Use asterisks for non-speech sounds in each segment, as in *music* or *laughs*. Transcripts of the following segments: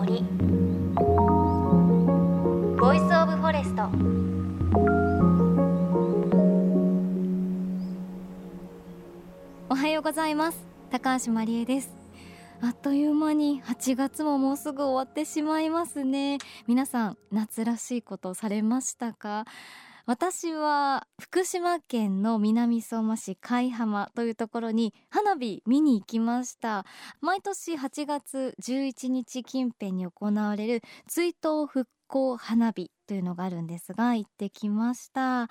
森。ボイスオブフォレストおはようございます。高橋真理恵です。あっという間に8月ももうすぐ終わってしまいますね。皆さん夏らしいことされましたか？私は福島県の南相馬市海浜というところに花火見に行きました。毎年8月11日近辺に行われる追悼復興花火というのがあるんですが行ってきました。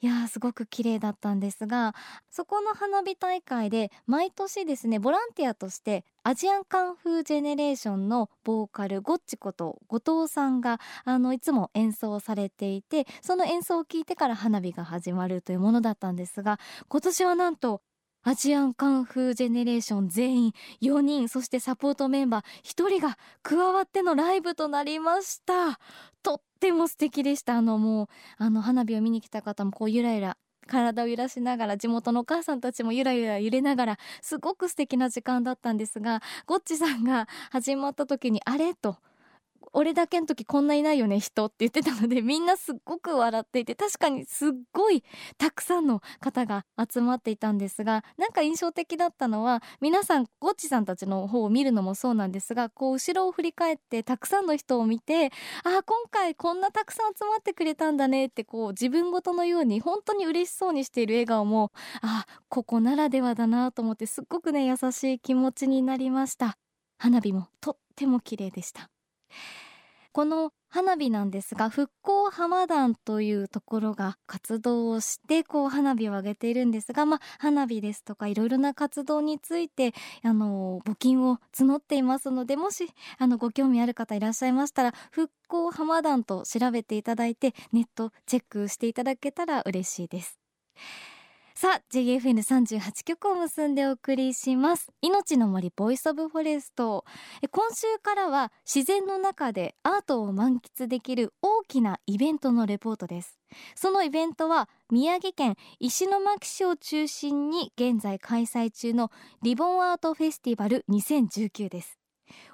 いやすごく綺麗だったんですがそこの花火大会で毎年ですねボランティアとしてアジアンカンフージェネレーションのボーカルゴッチこと後藤さんがあのいつも演奏されていてその演奏を聞いてから花火が始まるというものだったんですが今年はなんとアジアンカンフージェネレーション全員4人そしてサポートメンバー1人が加わってのライブとなりました。とっても素敵でした。あのもうあの花火を見に来た方もこうゆらゆら体を揺らしながら地元のお母さんたちもゆらゆら揺れながらすごく素敵な時間だったんですがゴッチさんが始まった時にあれ？と。俺だけの時こんないないよね人って言ってたので *laughs* みんなすっごく笑っていて確かにすっごいたくさんの方が集まっていたんですがなんか印象的だったのは皆さんゴッチさんたちの方を見るのもそうなんですがこう後ろを振り返ってたくさんの人を見てああ今回こんなたくさん集まってくれたんだねってこう自分ごとのように本当に嬉しそうにしている笑顔もああここならではだなと思ってすっごくね優しい気持ちになりました。花火もとっても綺麗でした。この花火なんですが復興浜団というところが活動をしてこう花火を上げているんですが、まあ、花火ですとかいろいろな活動についてあの募金を募っていますのでもしあのご興味ある方いらっしゃいましたら復興浜団と調べていただいてネットチェックしていただけたら嬉しいです。さあ JFN38 曲を結んでお送りします。いのちの森 Voice of Forest。今週からは自然の中でアートを満喫できる大きなイベントのレポートです。そのイベントは宮城県石巻市を中心に現在開催中のリボーンアート・フェスティバル2019です。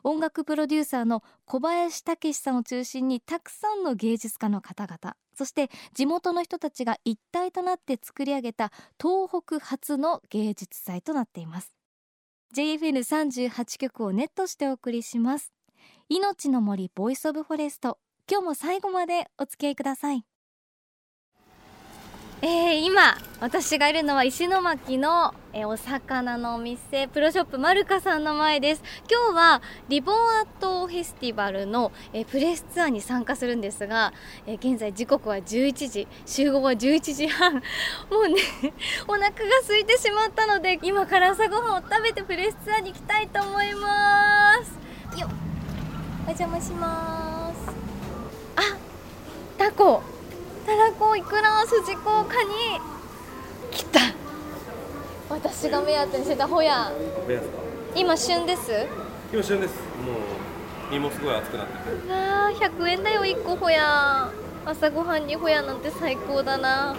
音楽プロデューサーの小林武史さんを中心にたくさんの芸術家の方々。そして地元の人たちが一体となって作り上げた東北初の芸術祭となっています。JFN38 曲をネットしてお送りします。いのちの森 Voice of Forest。今日も最後までお付き合いください。えー、今私がいるのは石巻の、えー、お魚のお店プロショップマルカさんの前です。今日はリボンアートフェスティバルの、えー、プレスツアーに参加するんですが、え現在時刻は11時集合は11時半。*laughs* もうねお腹が空いてしまったので今から朝ごはんを食べてプレスツアーに行きたいと思います。よお邪魔します。あタコ。たらこいくら？すじこカニ。来た。私が目当てにしてたホヤ。今旬です。今旬です。もう身もすごい熱くなってて。あー100円だよ1個ホヤ。朝ごはんにホヤなんて最高だな。と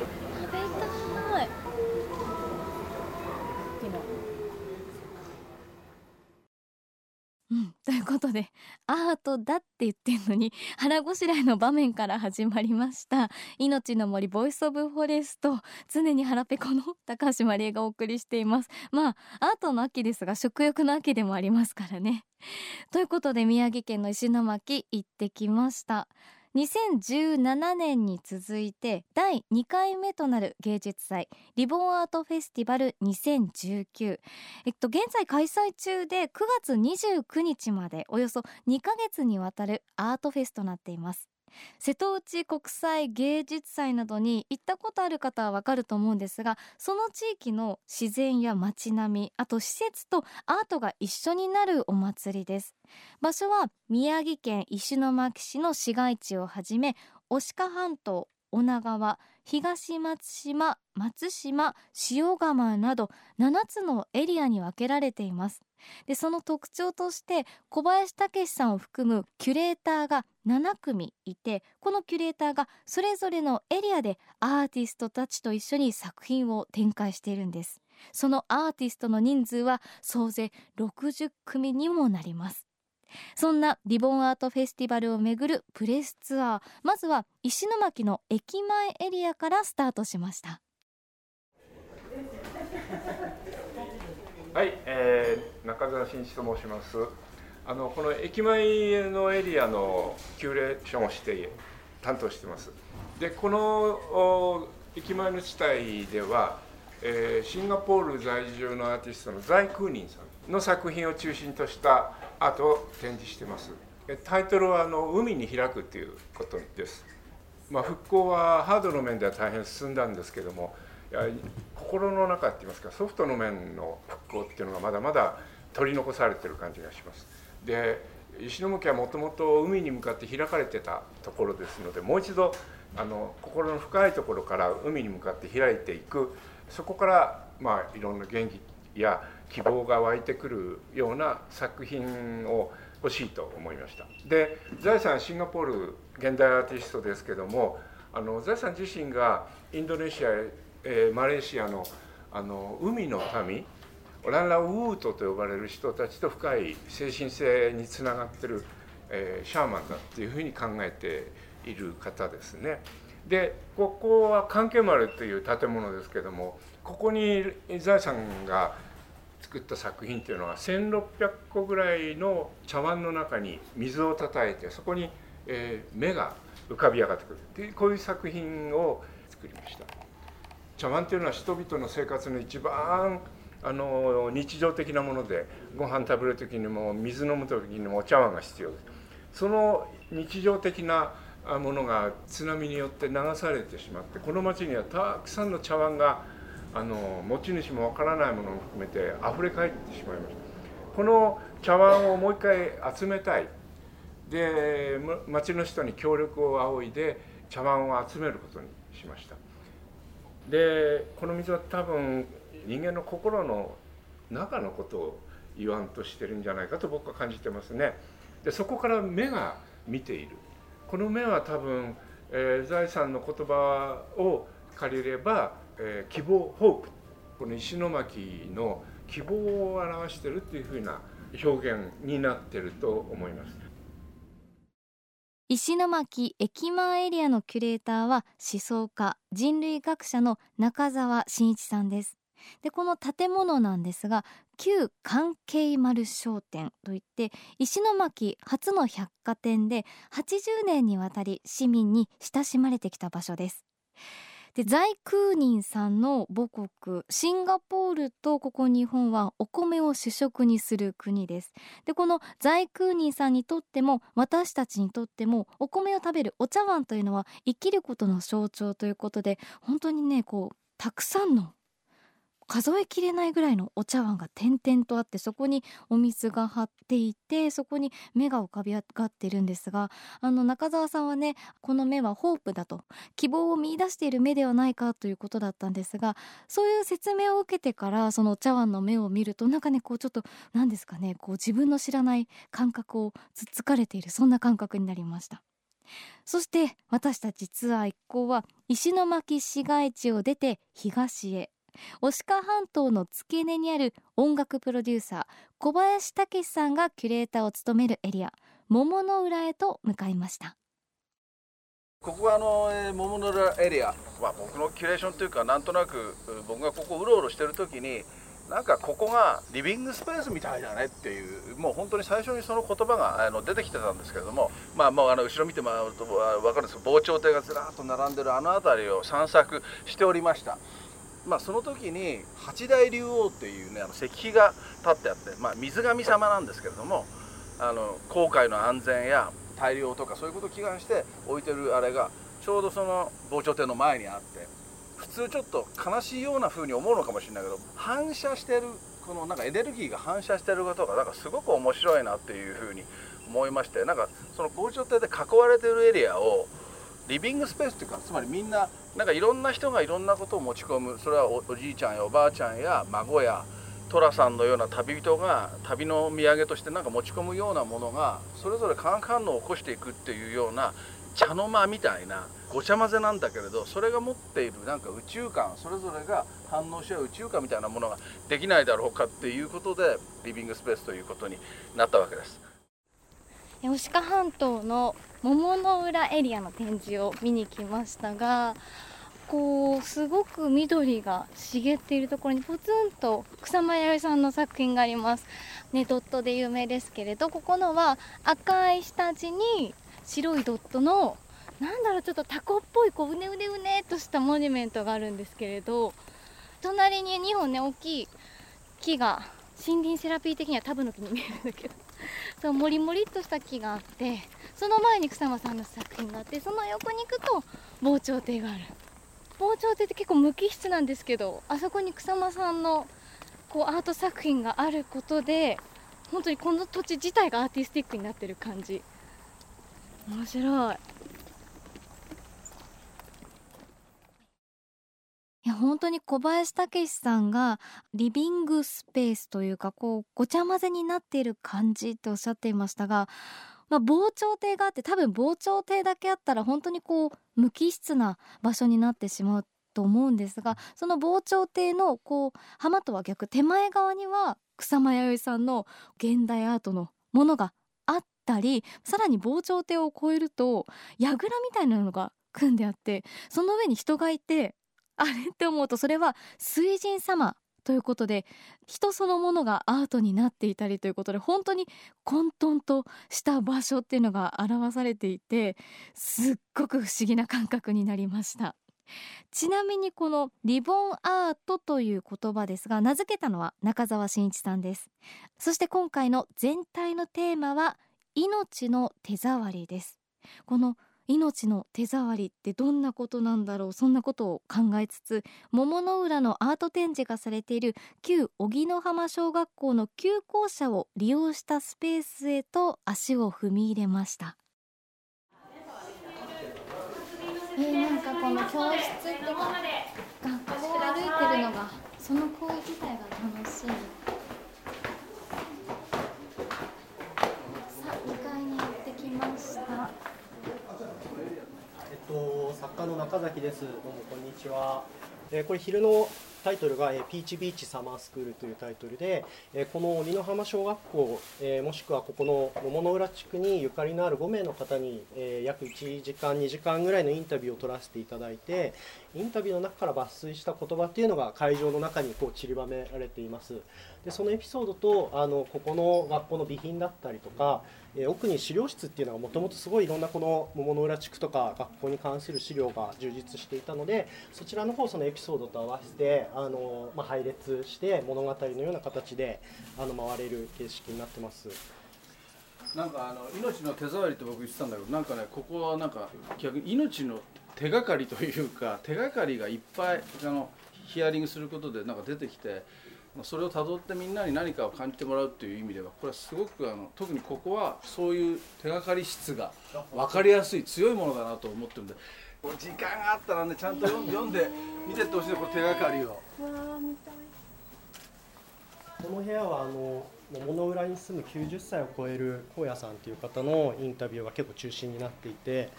いうことでアートだって言ってんのに腹ごしらえの場面から始まりました。命の森 Voice of Forest 常に腹ペコの高橋真理恵がお送りしています。まあアートの秋ですが食欲の秋でもありますからね。ということで宮城県の石巻行ってきました。2017年に続いて第2回目となる芸術祭 Reborn-Art Festival 2019えっと現在開催中で9月29日までおよそ2ヶ月にわたるアートフェスとなっています。瀬戸内国際芸術祭などに行ったことある方はわかると思うんですがその地域の自然や街並みあと施設とアートが一緒になるお祭りです。場所は宮城県石巻市の市街地をはじめ牡鹿半島女川東松島松島塩釜など7つのエリアに分けられています。でその特徴として小林武史さんを含むキュレーターが7組いてこのキュレーターがそれぞれのエリアでアーティストたちと一緒に作品を展開しているんです。そのアーティストの人数は総勢60組にもなります。そんなリボンアートフェスティバルをめぐるプレスツアーまずは石巻の駅前エリアからスタートしました。はい、えー、中澤真一と申します。あのこの駅前のエリアのキュレーションをして担当してます。でこの駅前の地帯では、えー、シンガポール在住のアーティストのザイ・クーニンさんの作品を中心としたアートを展示してます。タイトルはあの「海に開く」っていうことです、まあ、復興はハードの面では大変進んだんですけども心の中って言いますかソフトの面の復興っていうのがまだまだ取り残されてる感じがします。で石巻はもともと海に向かって開かれてたところですのでもう一度あの心の深いところから海に向かって開いていく。そこからまあいろんな元気や希望が湧いてくるような作品を欲しいと思いました。で財産シンガポール現代アーティストですけどもあの財産自身がインドネシアえ、マレーシアのあの海の民オランラウートと呼ばれる人たちと深い精神性につながってる、えー、シャーマンだっていうふうに考えている方ですね。でここは関係丸という建物ですけどもここに財産が作った作品っていうのは1600個ぐらいの茶碗の中に水をたたいてそこに、えー、目が浮かび上がってくるっていうこういう作品を作りました。茶碗っていうのは人々の生活の一番あの日常的なものでご飯食べる時にも水飲む時にもお茶碗が必要です。その日常的なものが津波によって流されてしまってこの町にはたくさんの茶碗があの持ち主もわからないものも含めて溢れ返ってしまいました。この茶碗をもう一回集めたい。で町の人に協力を仰いで茶碗を集めることにしました。でこの水は多分人間の心の中のことを言わんとしてるんじゃないかと僕は感じてますね。でそこから目が見ているこの目は多分、えー、財産の言葉を借りれば、えー、希望ホープこの石巻の希望を表してるっていうふうな表現になってると思います。石巻駅前エリアのキュレーターは思想家人類学者の中澤真一さんですでこの建物なんですが旧関係丸商店といって石巻初の百貨店で80年にわたり市民に親しまれてきた場所です。で在空人さんの母国シンガポールとここ日本はお米を主食にする国です。でこの在空人さんにとっても私たちにとってもお米を食べるお茶碗というのは生きることの象徴ということで本当にねこうたくさんの数えきれないぐらいのお茶碗が点々とあってそこにお水が張っていてそこに目が浮かび上がってるんですがあの中澤さんはねこの目はホープだと希望を見いだしている目ではないかということだったんですがそういう説明を受けてからそのお茶碗の目を見るとなんかねこうちょっと何ですかねこう自分の知らない感覚をつっつかれているそんな感覚になりました。そして私たちツアー一行は石巻市街地を出て東へ牡鹿半島の付け根にある音楽プロデューサー小林武さんがキュレーターを務めるエリア桃の浦へと向かいました。ここはあの、えー、桃の浦エリア。は僕のキュレーションというかなんとなく僕がここうろうろしてる時になんかここがリビングスペースみたいだねっていうもう本当に最初にその言葉があの出てきてたんですけれどもまあもうあの後ろ見てもらうと分かるんですけど防潮堤がずらっと並んでるあの辺りを散策しておりました。まあ、その時に八大竜王っていうねあの石碑が立ってあって、まあ、水神様なんですけれどもあの航海の安全や大量とかそういうことを祈願して置いてるあれがちょうどその防潮堤の前にあって普通ちょっと悲しいような風に思うのかもしれないけど反射してるこのなんかエネルギーが反射してることがなんかすごく面白いなっていう風に思いましてなんかその防潮堤で囲われてるエリアをリビングスペースっていうかつまりみんななんかいろんな人がいろんなことを持ち込むそれはおじいちゃんやおばあちゃんや孫や寅さんのような旅人が旅の土産としてなんか持ち込むようなものがそれぞれ化学反応を起こしていくっていうような茶の間みたいなごちゃ混ぜなんだけれどそれが持っているなんか宇宙観それぞれが反応し合う宇宙観みたいなものができないだろうかっていうことでリビングスペースということになったわけです。牡鹿半島の桃の浦エリアの展示を見に来ましたがこうすごく緑が茂っているところにポツンと草間彌生さんの作品があります、ね、ドットで有名ですけれどここのは赤い下地に白いドットのなんだろうちょっとタコっぽいこううねうねうねっとしたモニュメントがあるんですけれど隣に2本ね大きい木が森林セラピー的にはタブの木に見えるんだけど。*laughs* そうもりもりっとした木があってその前に草間さんの作品があってその横に行くと防潮堤がある。防潮堤って結構無機質なんですけどあそこに草間さんのこうアート作品があることで本当にこの土地自体がアーティスティックになってる感じ。面白いいや本当に小林武史さんがリビングスペースというかこうごちゃ混ぜになっている感じっておっしゃっていましたが、まあ、防潮堤があって多分防潮堤だけあったら本当にこう無機質な場所になってしまうと思うんですがその防潮堤のこう浜とは逆手前側には草間彌生さんの現代アートのものがあったりさらに防潮堤を越えると櫓みたいなのが組んであってその上に人がいてあれって思うとそれは水神様ということで人そのものがアートになっていたりということで本当に混沌とした場所っていうのが表されていてすっごく不思議な感覚になりました。ちなみにこのリボンアートという言葉ですが名付けたのは中澤真一さんです。そして今回の全体のテーマは命の手触りです。この命の手触りってどんなことなんだろうそんなことを考えつつ桃の浦のアート展示がされている旧荻野浜小学校の旧校舎を利用したスペースへと足を踏み入れました。えー、なんかこの教室って学校を歩いてるのがその行為自体が楽しい作家の中崎です。どうもこんにちは。えー、これ昼のタイトルが、えー、ピーチビーチサマースクールというタイトルで、え、この鬼の浜小学校、え、もしくはここの桃の浦地区にゆかりのある5名の方に、え、約1時間2時間ぐらいのインタビューを取らせていただいてインタビューの中から抜粋した言葉っていうのが会場の中にこう散りばめられていますでそのエピソードとあのここの学校の備品だったりとか、えー、奥に資料室っていうのがもともとすごいいろんなこの桃の浦地区とか学校に関する資料が充実していたのでそちらの方そのエピソードと合わせてあの、まあ、配列して物語のような形であの回れる形式になってます。なんかあの命の手触りって僕言ってたんだけどなんかねここはなんか逆に命の手がかりというか *laughs* 手がかりがいっぱいあのヒアリングすることでなんか出てきてそれをたどってみんなに何かを感じてもらうっていう意味ではこれはすごくあの特にここはそういう手がかり質が分かりやすい強いものだなと思ってるんで時間があったらねちゃんと読んで見てってほしいこれ手がかりを。この部屋はあの桃の浦に住む90歳を超える高野さんという方のインタビューが結構中心になっていて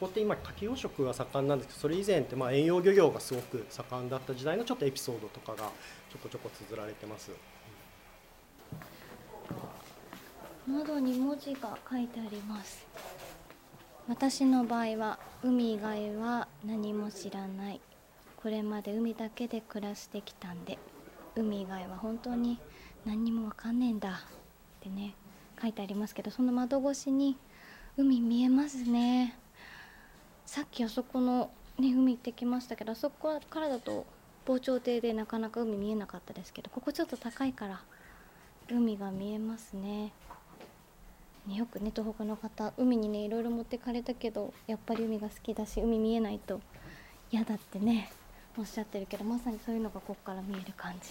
ここって今牡蠣養殖が盛んなんですけどそれ以前ってまあ遠洋漁業がすごく盛んだった時代のちょっとエピソードとかがちょこちょこ綴られてます。窓に文字が書いてあります。私の場合は海以外は何も知らない。これまで海だけで暮らしてきたんで海以外は本当に何にもわかんねえんだ。ってね書いてありますけどその窓越しに海見えますね。さっきあそこの、ね、海行ってきましたけどあそこからだと防潮堤でなかなか海見えなかったですけどここちょっと高いから海が見えますねねよくね東北の方海にねいろいろ持ってかれたけどやっぱり海が好きだし海見えないと嫌だってねおっしゃってるけどまさにそういうのがここから見える感じ。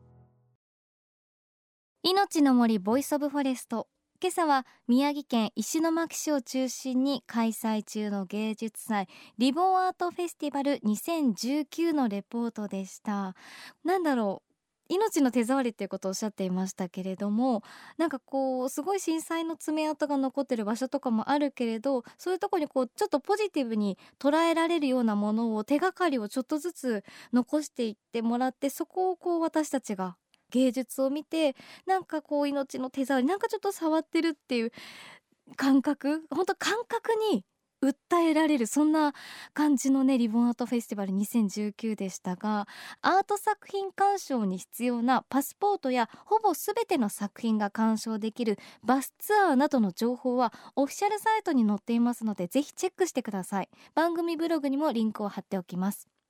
命の森 Voice of Forest。今朝は宮城県石巻市を中心に開催中の芸術祭 Reborn-Art Festival 2019のレポートでした。なんだろう命の手触りっていうことをおっしゃっていましたけれどもなんかこうすごい震災の爪痕が残ってる場所とかもあるけれどそういうとこにこうちょっとポジティブに捉えられるようなものを手がかりをちょっとずつ残していってもらってそこをこう私たちが芸術を見てなんかこう命の手触りなんかちょっと触ってるっていう感覚本当感覚に訴えられるそんな感じのねリボンアートフェスティバル2019でしたがアート作品鑑賞に必要なパスポートやほぼ全ての作品が鑑賞できるバスツアーなどの情報はオフィシャルサイトに載っていますのでぜひチェックしてください。番組ブログにもリンクを貼っておきます。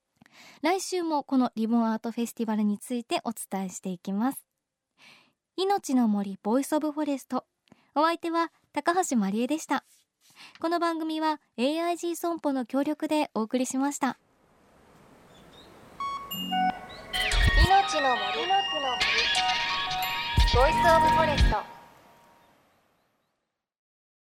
来週もこの Reborn-Art Festival についてお伝えしていきます。命の森 Voice of Forest お相手は高橋真理恵でした。この番組は AIG 損保の協力でお送りしました。命の森。の森。 Voice of Forest